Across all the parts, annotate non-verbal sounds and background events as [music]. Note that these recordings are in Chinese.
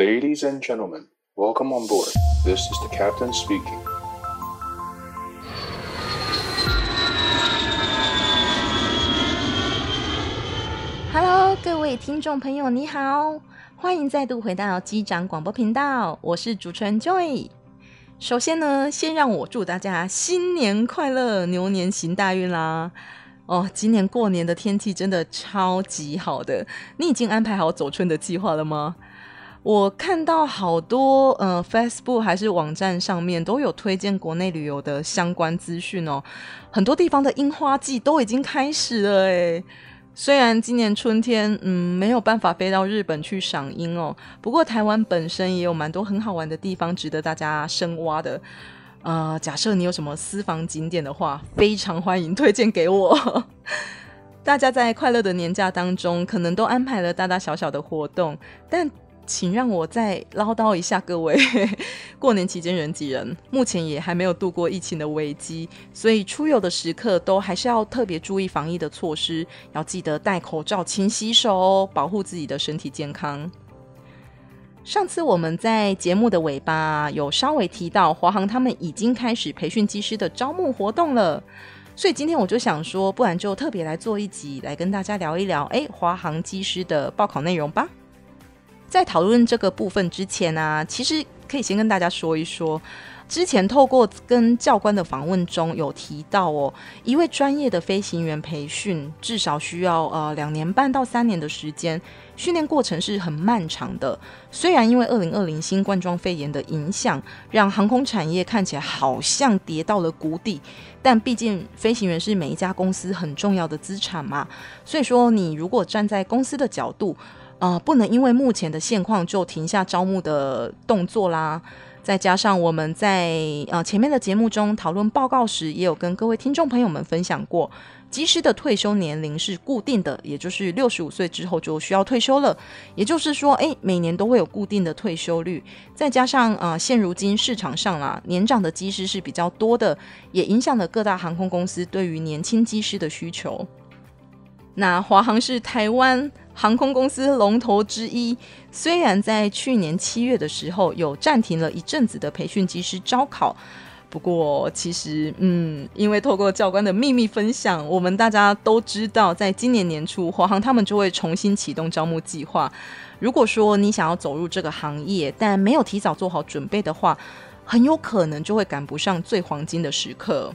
Ladies and gentlemen, welcome on board. This is the captain speaking. Hello，各位听众朋友，你好，欢迎再度回到机长广播频道，我是主持人 Joy。首先呢，先让我祝大家新年快乐，牛年行大运啦！哦，今年过年的天气真的超级好的，你已经安排好走春的计划了吗？我看到好多呃，Facebook 还是网站上面都有推荐国内旅游的相关资讯哦。很多地方的樱花季都已经开始了诶。虽然今年春天嗯没有办法飞到日本去赏樱哦，不过台湾本身也有蛮多很好玩的地方值得大家深挖的。呃，假设你有什么私房景点的话，非常欢迎推荐给我。[laughs] 大家在快乐的年假当中，可能都安排了大大小小的活动，但请让我再唠叨一下，各位，[laughs] 过年期间人挤人，目前也还没有度过疫情的危机，所以出游的时刻都还是要特别注意防疫的措施，要记得戴口罩、勤洗手，保护自己的身体健康。上次我们在节目的尾巴有稍微提到，华航他们已经开始培训机师的招募活动了，所以今天我就想说，不然就特别来做一集，来跟大家聊一聊，哎，华航机师的报考内容吧。在讨论这个部分之前啊，其实可以先跟大家说一说，之前透过跟教官的访问中有提到哦，一位专业的飞行员培训至少需要呃两年半到三年的时间，训练过程是很漫长的。虽然因为二零二零新冠状肺炎的影响，让航空产业看起来好像跌到了谷底，但毕竟飞行员是每一家公司很重要的资产嘛，所以说你如果站在公司的角度。啊、呃，不能因为目前的现况就停下招募的动作啦。再加上我们在呃前面的节目中讨论报告时，也有跟各位听众朋友们分享过，机师的退休年龄是固定的，也就是六十五岁之后就需要退休了。也就是说，诶，每年都会有固定的退休率。再加上啊、呃，现如今市场上啦，年长的机师是比较多的，也影响了各大航空公司对于年轻机师的需求。那华航是台湾航空公司龙头之一，虽然在去年七月的时候有暂停了一阵子的培训机师招考，不过其实，嗯，因为透过教官的秘密分享，我们大家都知道，在今年年初，华航他们就会重新启动招募计划。如果说你想要走入这个行业，但没有提早做好准备的话，很有可能就会赶不上最黄金的时刻。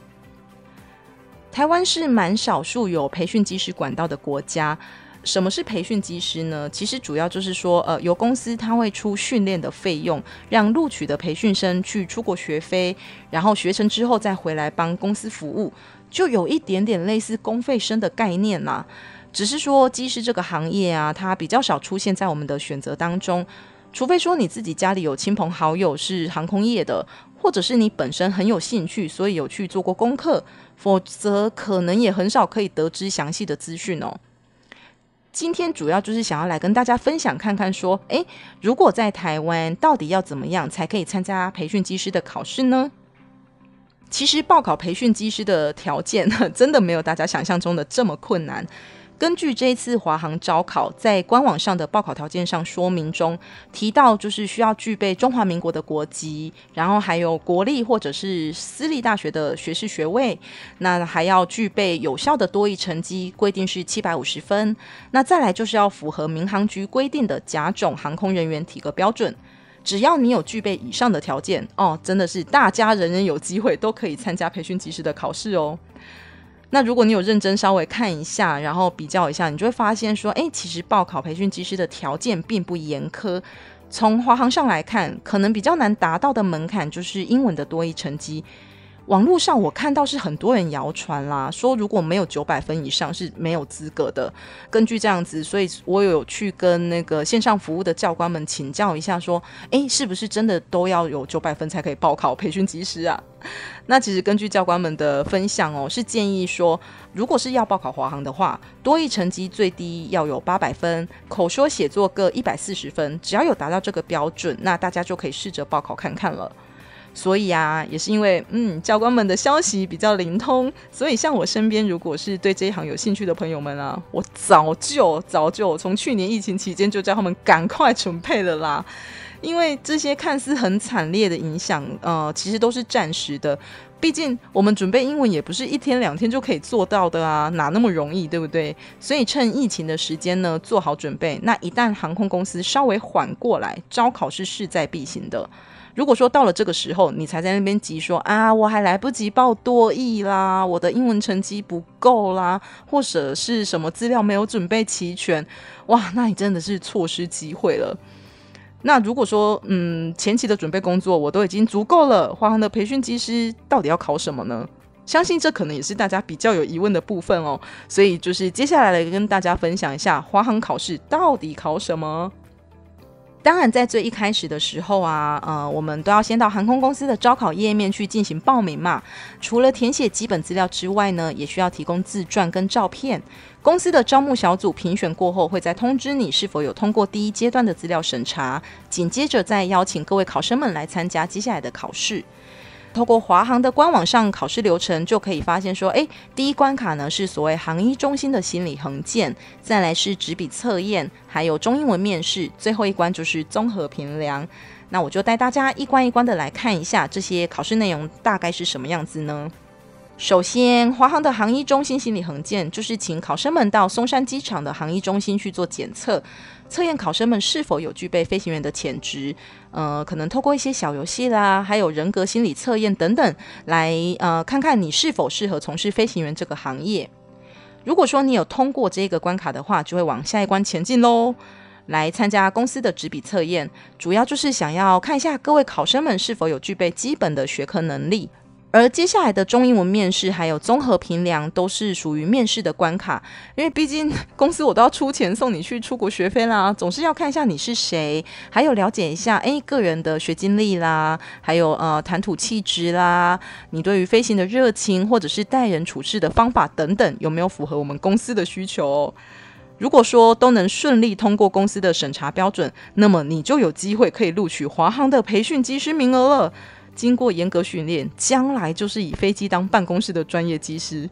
台湾是蛮少数有培训机师管道的国家。什么是培训机师呢？其实主要就是说，呃，有公司他会出训练的费用，让录取的培训生去出国学飞，然后学成之后再回来帮公司服务，就有一点点类似公费生的概念啦。只是说，机师这个行业啊，它比较少出现在我们的选择当中。除非说你自己家里有亲朋好友是航空业的，或者是你本身很有兴趣，所以有去做过功课，否则可能也很少可以得知详细的资讯哦。今天主要就是想要来跟大家分享看看，说，诶，如果在台湾，到底要怎么样才可以参加培训机师的考试呢？其实报考培训机师的条件，[laughs] 真的没有大家想象中的这么困难。根据这一次华航招考，在官网上的报考条件上说明中提到，就是需要具备中华民国的国籍，然后还有国立或者是私立大学的学士学位，那还要具备有效的多益成绩，规定是七百五十分。那再来就是要符合民航局规定的甲种航空人员体格标准。只要你有具备以上的条件，哦，真的是大家人人有机会都可以参加培训机师的考试哦。那如果你有认真稍微看一下，然后比较一下，你就会发现说，哎，其实报考培训机师的条件并不严苛。从华航上来看，可能比较难达到的门槛就是英文的多一成绩。网络上我看到是很多人谣传啦，说如果没有九百分以上是没有资格的。根据这样子，所以我有去跟那个线上服务的教官们请教一下，说，诶，是不是真的都要有九百分才可以报考培训机师啊？[laughs] 那其实根据教官们的分享哦，是建议说，如果是要报考华航的话，多益成绩最低要有八百分，口说写作各一百四十分，只要有达到这个标准，那大家就可以试着报考看看了。所以啊，也是因为嗯，教官们的消息比较灵通，所以像我身边如果是对这一行有兴趣的朋友们啊，我早就早就从去年疫情期间就叫他们赶快准备了啦。因为这些看似很惨烈的影响，呃，其实都是暂时的。毕竟我们准备英文也不是一天两天就可以做到的啊，哪那么容易，对不对？所以趁疫情的时间呢，做好准备。那一旦航空公司稍微缓过来，招考是势在必行的。如果说到了这个时候，你才在那边急说啊，我还来不及报多益啦，我的英文成绩不够啦，或者是什么资料没有准备齐全，哇，那你真的是错失机会了。那如果说，嗯，前期的准备工作我都已经足够了，华航的培训机师到底要考什么呢？相信这可能也是大家比较有疑问的部分哦。所以就是接下来来跟大家分享一下华航考试到底考什么。当然，在最一开始的时候啊，呃，我们都要先到航空公司的招考页面去进行报名嘛。除了填写基本资料之外呢，也需要提供自传跟照片。公司的招募小组评选过后，会再通知你是否有通过第一阶段的资料审查，紧接着再邀请各位考生们来参加接下来的考试。透过华航的官网上考试流程，就可以发现说，哎，第一关卡呢是所谓航医中心的心理横件，再来是纸笔测验，还有中英文面试，最后一关就是综合评量。那我就带大家一关一关的来看一下这些考试内容大概是什么样子呢？首先，华航的航医中心心理横鉴就是请考生们到松山机场的航医中心去做检测。测验考生们是否有具备飞行员的潜质，呃，可能透过一些小游戏啦，还有人格心理测验等等，来呃看看你是否适合从事飞行员这个行业。如果说你有通过这个关卡的话，就会往下一关前进喽，来参加公司的纸笔测验，主要就是想要看一下各位考生们是否有具备基本的学科能力。而接下来的中英文面试还有综合评量都是属于面试的关卡，因为毕竟公司我都要出钱送你去出国学飞啦，总是要看一下你是谁，还有了解一下诶个人的学经历啦，还有呃谈吐气质啦，你对于飞行的热情或者是待人处事的方法等等有没有符合我们公司的需求？如果说都能顺利通过公司的审查标准，那么你就有机会可以录取华航的培训机师名额了。经过严格训练，将来就是以飞机当办公室的专业机师。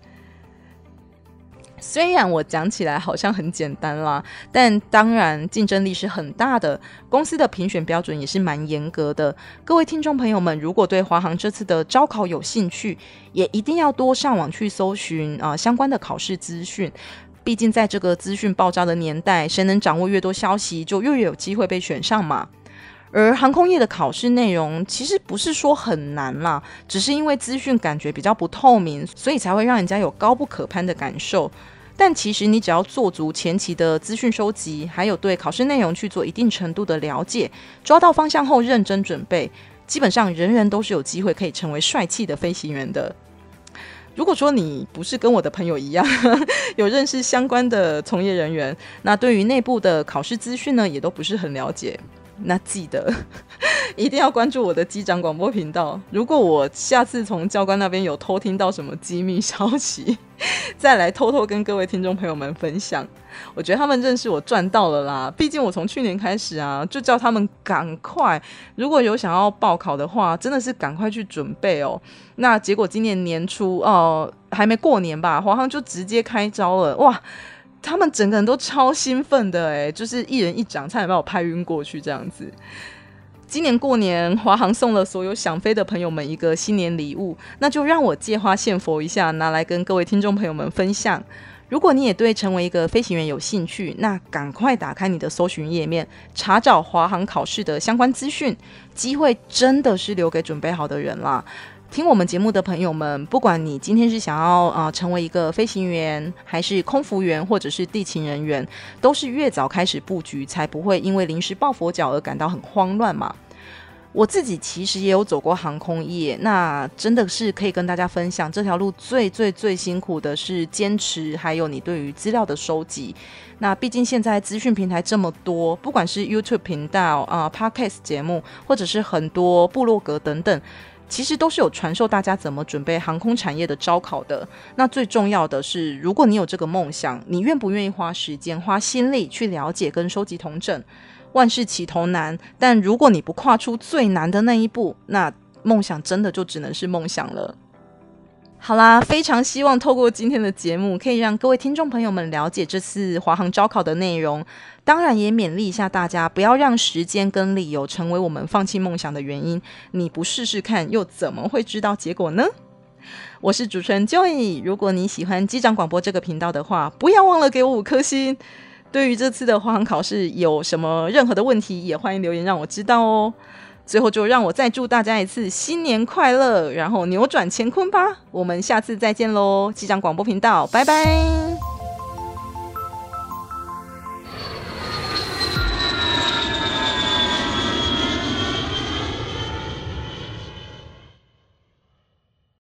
虽然我讲起来好像很简单啦，但当然竞争力是很大的，公司的评选标准也是蛮严格的。各位听众朋友们，如果对华航这次的招考有兴趣，也一定要多上网去搜寻啊、相关的考试资讯。毕竟在这个资讯爆炸的年代，谁能掌握越多消息，就越有机会被选上嘛。而航空业的考试内容其实不是说很难啦，只是因为资讯感觉比较不透明，所以才会让人家有高不可攀的感受。但其实你只要做足前期的资讯收集，还有对考试内容去做一定程度的了解，抓到方向后认真准备，基本上人人都是有机会可以成为帅气的飞行员的。如果说你不是跟我的朋友一样 [laughs] 有认识相关的从业人员，那对于内部的考试资讯呢，也都不是很了解。那记得一定要关注我的机长广播频道。如果我下次从教官那边有偷听到什么机密消息，[laughs] 再来偷偷跟各位听众朋友们分享。我觉得他们认识我赚到了啦。毕竟我从去年开始啊，就叫他们赶快，如果有想要报考的话，真的是赶快去准备哦。那结果今年年初哦，还没过年吧，华航就直接开招了，哇！他们整个人都超兴奋的哎，就是一人一掌，差点把我拍晕过去这样子。今年过年，华航送了所有想飞的朋友们一个新年礼物，那就让我借花献佛一下，拿来跟各位听众朋友们分享。如果你也对成为一个飞行员有兴趣，那赶快打开你的搜寻页面，查找华航考试的相关资讯。机会真的是留给准备好的人啦。听我们节目的朋友们，不管你今天是想要啊、呃、成为一个飞行员，还是空服员，或者是地勤人员，都是越早开始布局，才不会因为临时抱佛脚而感到很慌乱嘛。我自己其实也有走过航空业，那真的是可以跟大家分享，这条路最最最辛苦的是坚持，还有你对于资料的收集。那毕竟现在资讯平台这么多，不管是 YouTube 频道啊、Podcast 节目，或者是很多部落格等等。其实都是有传授大家怎么准备航空产业的招考的。那最重要的是，如果你有这个梦想，你愿不愿意花时间、花心力去了解跟收集同证？万事起头难，但如果你不跨出最难的那一步，那梦想真的就只能是梦想了。好啦，非常希望透过今天的节目，可以让各位听众朋友们了解这次华航招考的内容。当然，也勉励一下大家，不要让时间跟理由成为我们放弃梦想的原因。你不试试看，又怎么会知道结果呢？我是主持人 Joy。如果你喜欢机长广播这个频道的话，不要忘了给我五颗星。对于这次的华航考试有什么任何的问题，也欢迎留言让我知道哦。最后就让我再祝大家一次新年快乐，然后扭转乾坤吧！我们下次再见喽，机长广播频道，拜拜。